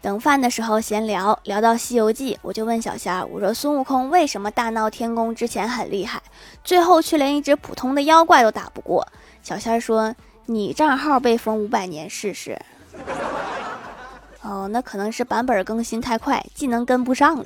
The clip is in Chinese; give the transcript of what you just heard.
等饭的时候闲聊聊到西游记我就问小仙儿我说孙悟空为什么大闹天宫之前很厉害？最后却连一只普通的妖怪都打不过小仙儿说你账号被封五百年试试。哦那可能是版本更新太快技能跟不上了。